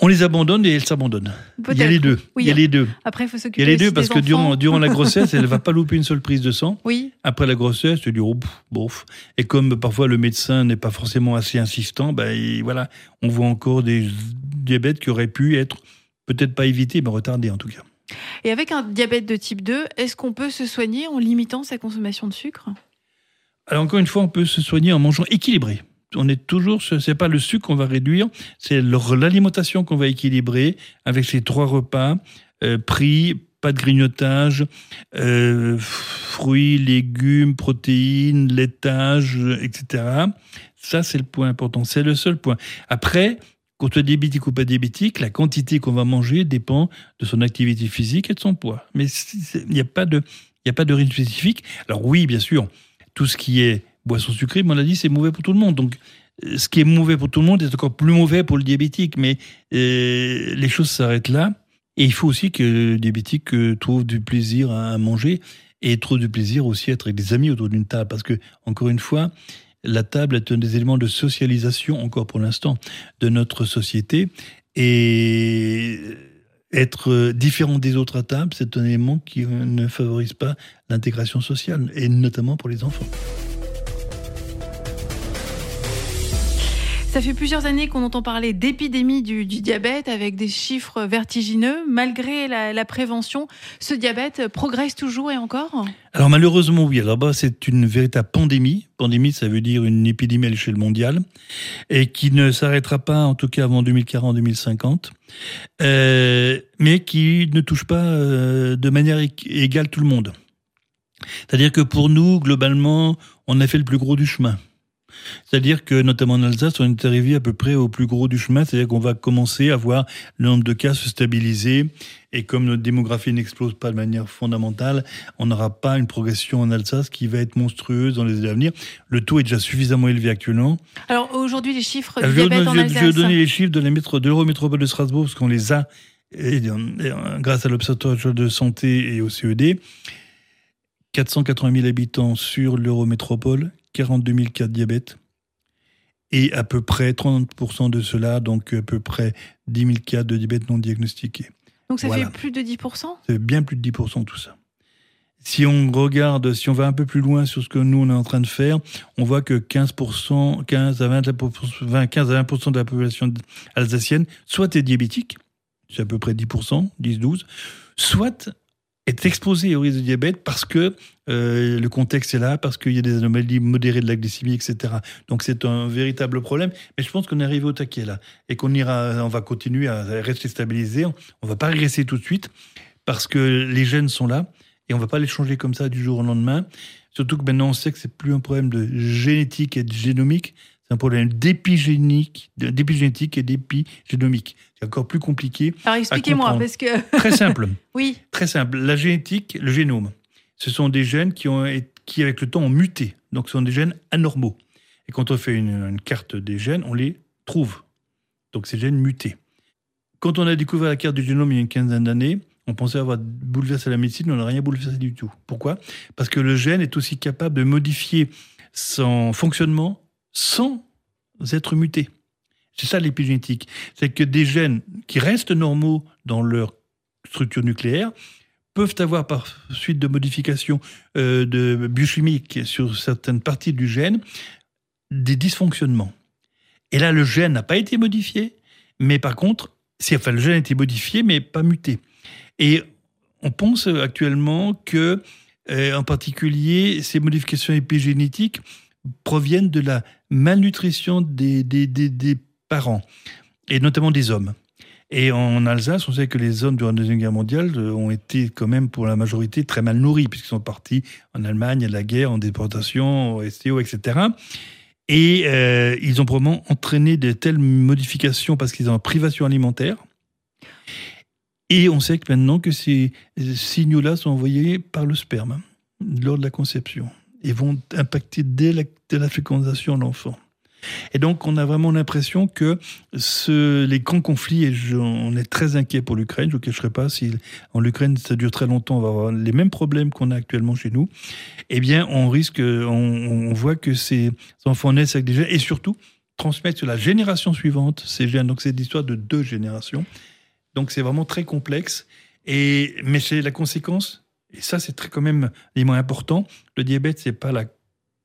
On les abandonne et elles s'abandonnent. Il y a les deux. Oui, il y a les deux. Après, il faut Il s'occuper y a les deux parce que durant, la grossesse, elle va pas louper une seule prise de sang. Oui, Après la grossesse, tu dis oh, bof. Et comme parfois le médecin n'est pas forcément assez insistant, ben il- voilà, on voit encore des diabètes qui auraient pu être peut-être pas évités, mais retardés en tout cas. Et avec un diabète de type 2, est-ce qu'on peut se soigner en limitant sa consommation de sucre? Alors encore une fois, on peut se soigner en mangeant équilibré. On est toujours, ce- c'est pas le sucre qu'on va réduire, c'est l'alimentation qu'on va équilibrer avec ces trois repas euh, pris, pas de grignotage, euh, fruits, légumes, protéines, laitage, etc. Ça, c'est le point important. C'est le seul point. Après, qu'on soit diabétique ou pas diabétique, la quantité qu'on va manger dépend de son activité physique et de son poids. Mais il n'y a pas de, il a pas de rythme spécifique. Alors oui, bien sûr, tout ce qui est boisson sucrée, mais on l'a dit, c'est mauvais pour tout le monde. Donc, euh, ce qui est mauvais pour tout le monde est encore plus mauvais pour le diabétique. Mais euh, les choses s'arrêtent là. Et il faut aussi que le diabétique euh, trouve du plaisir à manger et trouve du plaisir aussi à être avec des amis autour d'une table. Parce que, encore une fois, la table est un des éléments de socialisation, encore pour l'instant, de notre société. Et être euh, différent des autres à table, c'est un élément qui ne favorise pas l'intégration sociale, et notamment pour les enfants. Ça fait plusieurs années qu'on entend parler d'épidémie du, diabète avec des chiffres vertigineux. Malgré la, prévention, ce diabète progresse toujours et encore Alors malheureusement, oui. Alors là c'est une véritable pandémie. Pandémie, ça veut dire une épidémie à l'échelle mondiale, et qui ne s'arrêtera pas, en tout cas avant 2040-2050, euh, mais qui ne touche pas euh, de manière ég- égale tout le monde. C'est-à-dire que pour nous, globalement, on a fait le plus gros du chemin. C'est-à-dire que, notamment en Alsace, on est arrivé à peu près au plus gros du chemin, c'est-à-dire qu'on va commencer à voir le nombre de cas se stabiliser, et comme notre démographie n'explose pas de manière fondamentale, on n'aura pas une progression en Alsace qui va être monstrueuse dans les années à venir. Le taux est déjà suffisamment élevé actuellement. Alors aujourd'hui, les chiffres du je, vais, diabète en je vais- je vais Alsace. donner les chiffres de la métro- de l'Eurométropole de Strasbourg, parce qu'on les a et, euh, grâce à l'Observatoire de santé et au CED. 480 000 habitants sur l'Eurométropole, 42 000 cas de diabète. Et à peu près 30% de cela, donc à peu près 10 000 cas de diabète non diagnostiqués. Donc ça Voilà. fait plus de 10% C'est bien plus de 10% tout ça. Si on regarde, si on va un peu plus loin sur ce que nous on est en train de faire, on voit que 15%, 15 à 20, 20, 15 à 20% de la population alsacienne soit est diabétique, c'est à peu près 10%, 10-12, soit est exposé au risque de diabète parce que euh, le contexte est là, parce qu'il y a des anomalies modérées de la glycémie, etc. Donc c'est un véritable problème. Mais je pense qu'on est arrivé au taquet là et qu'on ira, on va continuer à rester stabilisé. On va pas régresser tout de suite parce que les gènes sont là et on va pas les changer comme ça du jour au lendemain. Surtout que maintenant on sait que c'est plus un problème de génétique et de génomique, c'est un problème d'épigénique, d'épigénétique et d'épigénomique. C'est encore plus compliqué. Alors expliquez-moi, parce que. Très simple. oui. Très simple. La génétique, le génome, ce sont des gènes qui, ont, qui avec le temps, ont muté. Donc ce sont des gènes anormaux. Et quand on fait une, une carte des gènes, on les trouve. Donc ces gènes mutés. Quand on a découvert la carte du génome il y a une quinzaine d'années, on pensait avoir bouleversé la médecine, mais on n'a rien bouleversé du tout. Pourquoi? Parce que le gène est aussi capable de modifier son fonctionnement sans être muté. C'est ça l'épigénétique. C'est que des gènes qui restent normaux dans leur structure nucléaire peuvent avoir par suite de modifications euh, de biochimiques sur certaines parties du gène des dysfonctionnements. Et là, le gène n'a pas été modifié, mais par contre, si, enfin, le gène a été modifié, mais pas muté. Et on pense actuellement que, euh, en particulier, ces modifications épigénétiques proviennent de la malnutrition des, des, des, parents, et notamment des hommes. Et en Alsace, on sait que les hommes durant la Deuxième Guerre mondiale euh, ont été quand même pour la majorité très mal nourris, puisqu'ils sont partis en Allemagne à la guerre, en déportation, au STO, etc. Et euh, ils ont probablement entraîné de telles modifications parce qu'ils ont une privation alimentaire. Et on sait que maintenant que ces signaux-là sont envoyés par le sperme lors de la conception et vont impacter dès la, fécondation de l'enfant. Et donc, on a vraiment l'impression que les grands conflits, et on est très inquiet pour l'Ukraine, je ne cacherai pas, si en Ukraine ça dure très longtemps, on va avoir les mêmes problèmes qu'on a actuellement chez nous, eh bien, on risque, on, voit que ces enfants naissent avec des gènes, et surtout, transmettre sur la génération suivante ces gènes. Donc, c'est l'histoire de deux générations. Donc, c'est vraiment très complexe. Et, mais c'est la conséquence et ça, c'est très quand même l'élément important. Le diabète, c'est pas la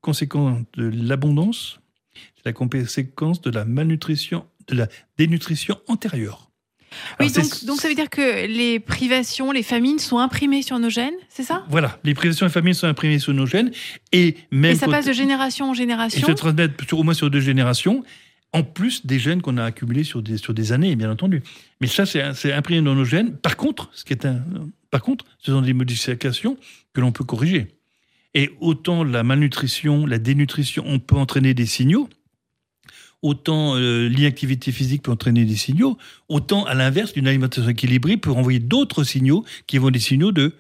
conséquence de l'abondance, c'est la conséquence de la malnutrition, de la dénutrition antérieure. oui, donc, donc, ça veut dire que les privations, les famines sont imprimées sur nos gènes, c'est ça? Voilà, les privations et les famines sont imprimées sur nos gènes. Et, même et ça passe de génération en génération? Et se transmettent sur, au moins sur deux générations, en plus des gènes qu'on a accumulés sur des, sur des années, bien entendu. Mais ça, c'est imprimé dans nos gènes. Par contre, ce qui est un, par contre, ce sont des modifications que l'on peut corriger. Et autant la malnutrition, la dénutrition, on peut entraîner des signaux, autant euh, l'inactivité physique peut entraîner des signaux, autant à l'inverse, d'une alimentation équilibrée peut renvoyer d'autres signaux qui vont des signaux de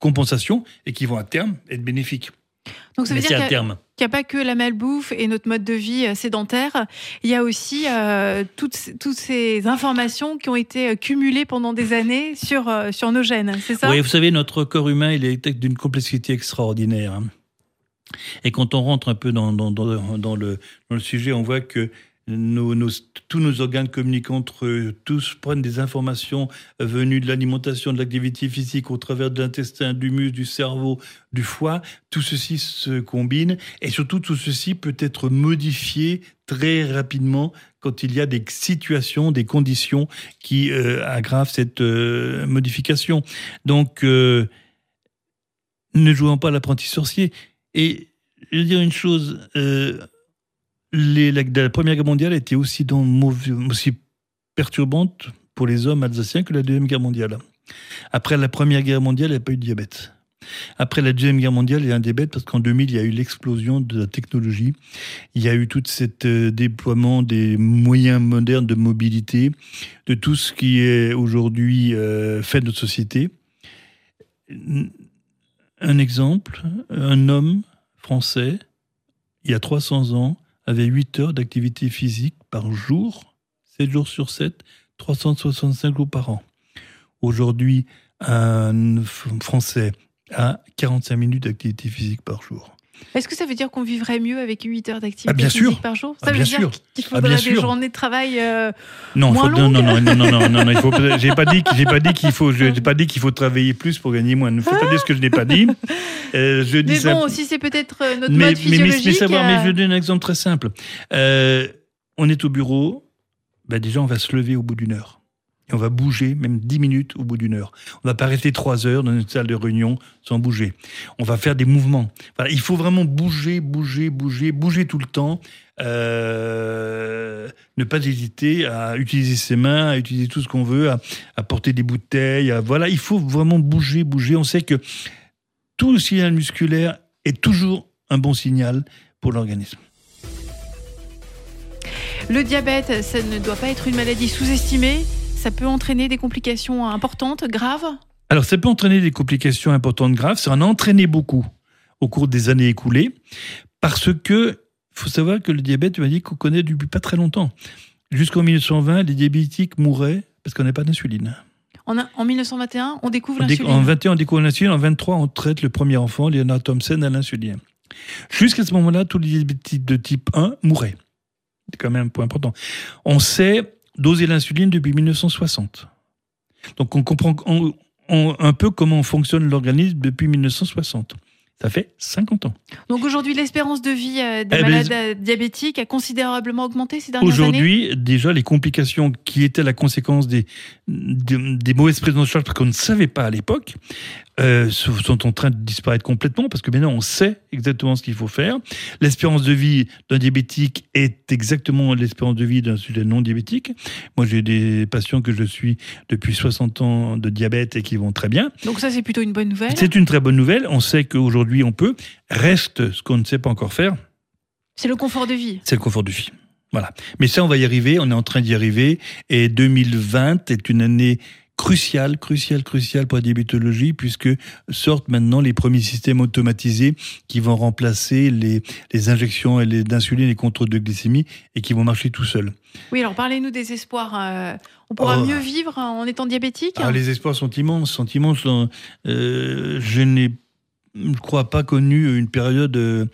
compensation et qui vont à terme être bénéfiques. Donc ça veut dire qu'il n'y a, pas que la malbouffe et notre mode de vie euh, sédentaire, il y a aussi euh, toutes, ces informations qui ont été euh, cumulées pendant des années sur, sur nos gènes, c'est ça? Oui, vous savez, notre corps humain, il est d'une complexité extraordinaire. Hein. Et quand on rentre un peu dans le sujet, on voit que tous nos organes communiquent entre eux, tous prennent des informations venues de l'alimentation, de l'activité physique au travers de l'intestin, du muscle, du cerveau, du foie. Tout ceci se combine et surtout tout ceci peut être modifié très rapidement quand il y a des situations, des conditions qui euh, aggravent cette euh, modification. Donc, euh, ne jouons pas l'apprenti sorcier. Et je vais dire une chose les, la, Première Guerre mondiale était aussi, aussi perturbante pour les hommes alsaciens que la Deuxième Guerre mondiale. Après la Première Guerre mondiale, il n'y a pas eu de diabète. Après la Deuxième Guerre mondiale, il y a un diabète parce qu'en 2000, il y a eu l'explosion de la technologie. Il y a eu tout ce euh, déploiement des moyens modernes de mobilité, de tout ce qui est aujourd'hui euh, fait de notre société. Un exemple, un homme français, il y a 300 ans, avait 8 heures d'activité physique par jour, 7 jours sur 7, 365 jours par an. Aujourd'hui, un Français a 45 minutes d'activité physique par jour. Est-ce que ça veut dire qu'on vivrait mieux avec 8 heures d'activité ah, physique par jour? Ça ah, veut dire qu'il ah, faudrait des journées de travail euh, non, moins longues non, non, non, non, non, non, non, il faut. J'ai pas dit, j'ai pas dit qu'il faut, j'ai pas dit qu'il faut travailler plus pour gagner moins. Ne faut pas dire ce que je n'ai pas dit. Euh, je dis mais bon, ça... si c'est peut-être euh, notre mais, mode physiologique. Mais, mais, savoir, mais je donne un exemple très simple. Euh, on est au bureau, ben déjà on va se lever au bout d'une heure. Et on va bouger même 10 minutes au bout d'une heure. On va pas rester 3 heures dans une salle de réunion sans bouger. On va faire des mouvements. Il faut vraiment bouger, bouger, bouger, bouger tout le temps. Euh, ne pas hésiter à utiliser ses mains, à utiliser tout ce qu'on veut, à, porter des bouteilles. Voilà, il faut vraiment bouger, bouger. On sait que tout signal musculaire est toujours un bon signal pour l'organisme. Le diabète, ça ne doit pas être une maladie sous-estimée. Ça peut entraîner des complications importantes, graves? Alors, ça peut entraîner des complications importantes, graves. Ça en a entraîné beaucoup au cours des années écoulées. Parce que, il faut savoir que le diabète, tu m'as dit qu'on connaît depuis pas très longtemps. Jusqu'en 1920, les diabétiques mouraient parce qu'on n'a pas d'insuline. En, en, 1921, on découvre l'insuline? En 21, on découvre l'insuline. En 23, on traite le premier enfant, Leonard Thompson, à l'insuline. Jusqu'à ce moment-là, tous les diabétiques de type 1 mouraient. C'est quand même un point important. On sait doser l'insuline depuis 1960. Donc on comprend on, on, un peu comment fonctionne l'organisme depuis 1960. Ça fait 50 ans. Donc aujourd'hui, l'espérance de vie des eh malades ben, diabétiques a considérablement augmenté ces dernières années? Aujourd'hui, déjà, les complications qui étaient la conséquence des, des, des mauvaises prises en charge, parce qu'on ne savait pas à l'époque, euh, sont en train de disparaître complètement, parce que maintenant, on sait exactement ce qu'il faut faire. L'espérance de vie d'un diabétique est exactement l'espérance de vie d'un sujet non diabétique. Moi, j'ai des patients que je suis depuis 60 ans de diabète et qui vont très bien. Donc ça, c'est plutôt une bonne nouvelle C'est une très bonne nouvelle. On sait qu'aujourd'hui, on peut. Reste ce qu'on ne sait pas encore faire. C'est le confort de vie. C'est le confort de vie. Voilà. Mais ça, on va y arriver. On est en train d'y arriver. Et 2020 est une année cruciale, cruciale, cruciale pour la diabétologie, puisque sortent maintenant les premiers systèmes automatisés qui vont remplacer les, les injections d'insuline et contrôle de glycémie et qui vont marcher tout seuls. Oui, alors parlez-nous des espoirs. Euh, on pourra oh. mieux vivre en étant diabétique ah, Les espoirs sont immenses, sont immenses. Euh, je n'ai je ne crois pas connu une période euh,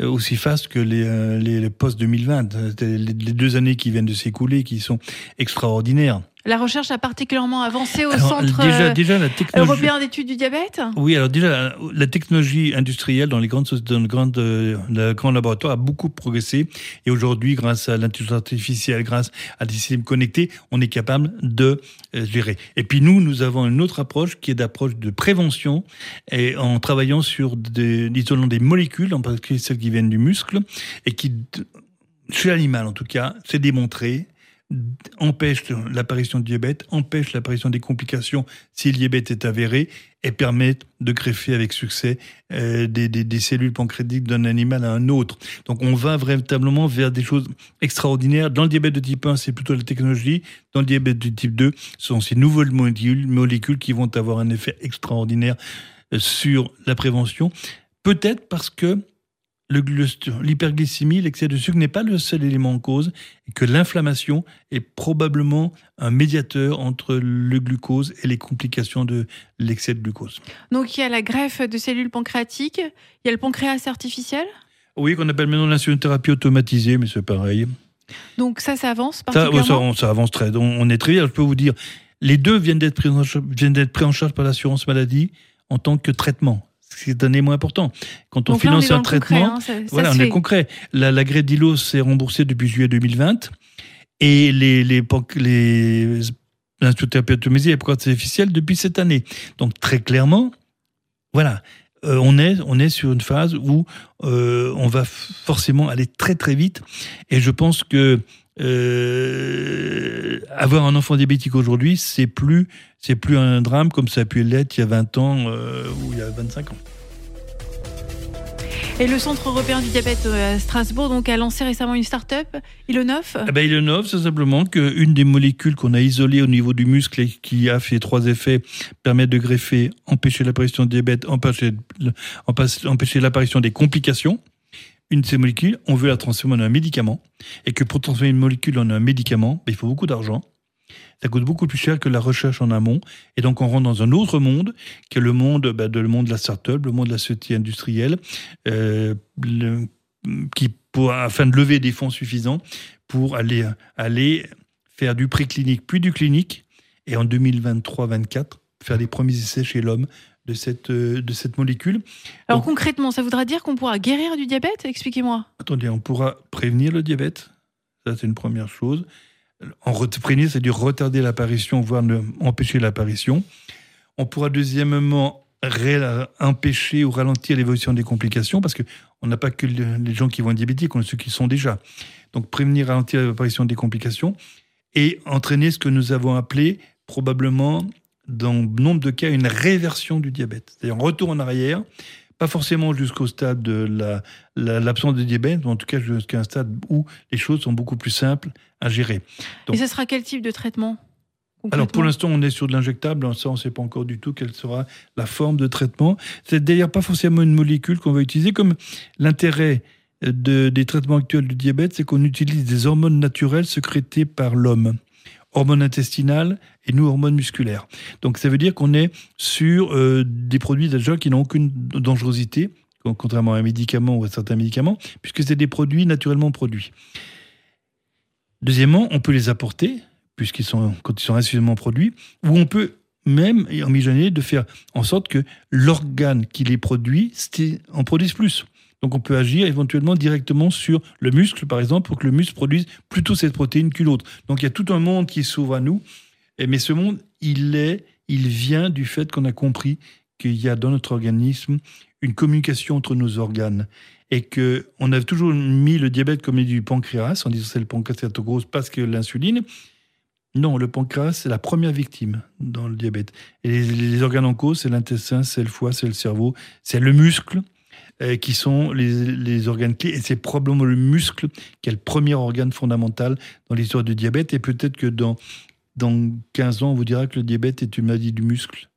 aussi faste que les, euh, les, les post-2020. Les deux années qui viennent de s'écouler qui sont extraordinaires. La recherche a particulièrement avancé au alors, Centre déjà, déjà la technologie... européen d'études du diabète Oui, alors déjà, la technologie industrielle dans les grandes, dans les grandes, euh, les grands laboratoires a beaucoup progressé. Et aujourd'hui, grâce à l'intelligence artificielle, grâce à des systèmes connectés, on est capable de euh, gérer. Et puis nous, nous avons une autre approche qui est d'approche de prévention et en travaillant sur des, isolant des molécules, en particulier celles qui viennent du muscle, et qui, chez l'animal en tout cas, c'est démontré, empêche l'apparition de diabète, empêche l'apparition des complications si le diabète est avéré et permettent de greffer avec succès euh, des, cellules pancréatiques d'un animal à un autre. Donc on va véritablement vers des choses extraordinaires. Dans le diabète de type 1, c'est plutôt la technologie. Dans le diabète de type 2, ce sont ces nouvelles molécules, molécules qui vont avoir un effet extraordinaire euh, sur la prévention. Peut-être parce que l'hyperglycémie, l'excès de sucre n'est pas le seul élément en cause et que l'inflammation est probablement un médiateur entre le glucose et les complications de l'excès de glucose. Donc il y a la greffe de cellules pancréatiques, il y a le pancréas artificiel? Oui, qu'on appelle maintenant l'insulinothérapie automatisée, mais c'est pareil. Donc ça, ça avance particulièrement ça, ça, ça avance très. On est très bien. Je peux vous dire, les deux viennent d'être pris, pris en charge par l'assurance maladie en tant que traitement c'est un élément important. Quand on Donc finance là, on un traitement, concret, hein, ça, voilà, ça on est concret. La, la Grédilos est remboursée depuis juillet 2020 et les les les l'institut automatisé est artificielle depuis cette année. Donc très clairement, voilà, euh, on est on est sur une phase où euh, on va forcément aller très très vite et je pense que euh, avoir un enfant diabétique aujourd'hui, c'est plus, c'est plus un drame comme ça a pu l'être il y a 20 ans euh, ou il y a 25 ans. Et le Centre européen du diabète euh, à Strasbourg donc, a lancé récemment une start-up, Ilonov? Eh ben, Ilonov, c'est simplement qu'une des molécules qu'on a isolées au niveau du muscle et qui a fait trois effets permet de greffer, empêcher l'apparition de diabète, empêcher, empêcher l'apparition des complications une de ces molécules, on veut la transformer en un médicament, et que pour transformer une molécule en un médicament, ben, il faut beaucoup d'argent. Ça coûte beaucoup plus cher que la recherche en amont, et donc on rentre dans un autre monde, qui est le monde, ben, de, le monde de la start-up, le monde de la société industrielle, euh, qui afin de lever des fonds suffisants pour aller, aller faire du préclinique puis du clinique, et en 2023-24 faire les premiers essais chez l'homme de cette, euh, de cette molécule. Alors Donc, concrètement, ça voudra dire qu'on pourra guérir du diabète? Expliquez-moi. Attendez, on pourra prévenir le diabète? Ça, c'est une première chose. en prévenir, c'est-à-dire retarder l'apparition, voire ne, empêcher l'apparition. On pourra deuxièmement empêcher ou ralentir l'évolution des complications, parce qu'on n'a pas que les gens qui vont être diabétiques, on a ceux qui sont déjà. Donc prévenir, ralentir l'apparition des complications et entraîner ce que nous avons appelé probablement dans nombre de cas une réversion du diabète, c'est-à-dire un retour en arrière, pas forcément jusqu'au stade de l'absence de diabète, mais en tout cas jusqu'à un stade où les choses sont beaucoup plus simples à gérer. Et ce sera quel type de traitement alors pour l'instant, on est sur de l'injectable, ça on ne sait pas encore du tout quelle sera la forme de traitement. C'est d'ailleurs pas forcément une molécule qu'on va utiliser, comme l'intérêt de, des traitements actuels du diabète, c'est qu'on utilise des hormones naturelles sécrétées par l'homme hormones intestinales et nous hormones musculaires. Donc ça veut dire qu'on est sur euh, des produits déjà qui n'ont aucune dangerosité, contrairement à un médicament ou à certains médicaments, puisque c'est des produits naturellement produits. Deuxièmement, on peut les apporter, puisqu'ils sont, quand ils sont insuffisamment produits, ou on peut même envisager de faire en sorte que l'organe qui les produit en produise plus. Donc on peut agir éventuellement directement sur le muscle, par exemple, pour que le muscle produise plutôt cette protéine qu'une autre. Donc il y a tout un monde qui s'ouvre à nous. Mais ce monde, il est, il vient du fait qu'on a compris qu'il y a dans notre organisme une communication entre nos organes et que on a toujours mis le diabète comme du pancréas en disant c'est le grosse parce que l'insuline. Non, le pancréas, c'est la première victime dans le diabète. Et les organes en cause, c'est l'intestin, c'est le foie, c'est le cerveau, c'est le muscle, euh, qui sont les, organes clés. Et c'est probablement le muscle qui est le premier organe fondamental dans l'histoire du diabète. Et peut-être que dans, dans 15 ans, on vous dira que le diabète est une maladie du muscle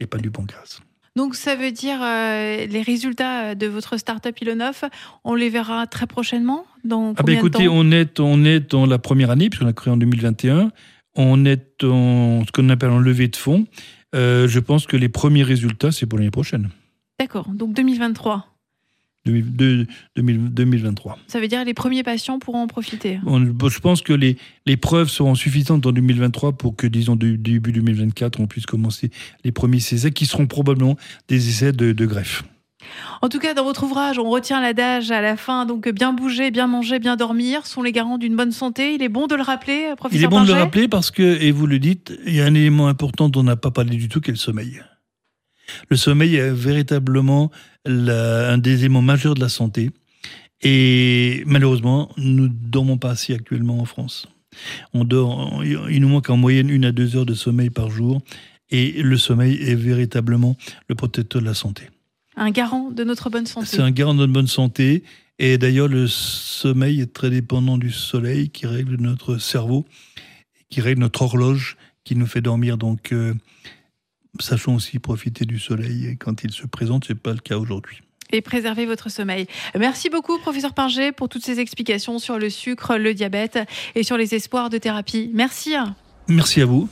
et pas du pancréas. Donc ça veut dire euh, les résultats de votre startup Ilonov, on les verra très prochainement dans ah ben écoutez, on est on est dans la première année puisqu'on a créé en 2021. On est en ce qu'on appelle en levée de fonds. Euh, je pense que les premiers résultats c'est pour l'année prochaine. D'accord. Donc 2023. 2023. Ça veut dire que les premiers patients pourront en profiter Je pense que les, les preuves seront suffisantes en 2023 pour que, disons, début 2024, on puisse commencer les premiers essais qui seront probablement des essais de, greffe. En tout cas, dans votre ouvrage, on retient l'adage à la fin, donc bien bouger, bien manger, bien dormir sont les garants d'une bonne santé. Il est bon de le rappeler, professeur Il est bon de le rappeler parce que, et vous le dites, il y a un élément important dont on n'a pas parlé du tout, qui est le sommeil. Le sommeil est véritablement un des éléments majeurs de la santé. Et malheureusement, nous ne dormons pas assez actuellement en France. On dort, il nous manque en moyenne une à deux heures de sommeil par jour. Et le sommeil est véritablement le protecteur de la santé. Un garant de notre bonne santé. C'est un garant de notre bonne santé. Et d'ailleurs, le sommeil est très dépendant du soleil qui règle notre cerveau, qui règle notre horloge, qui nous fait dormir. Donc, euh, sachons aussi profiter du soleil quand il se présente, ce n'est pas le cas aujourd'hui et préserver votre sommeil. Merci beaucoup, professeur Pinger, pour toutes ces explications sur le sucre, le diabète et sur les espoirs de thérapie. Merci. Merci à vous.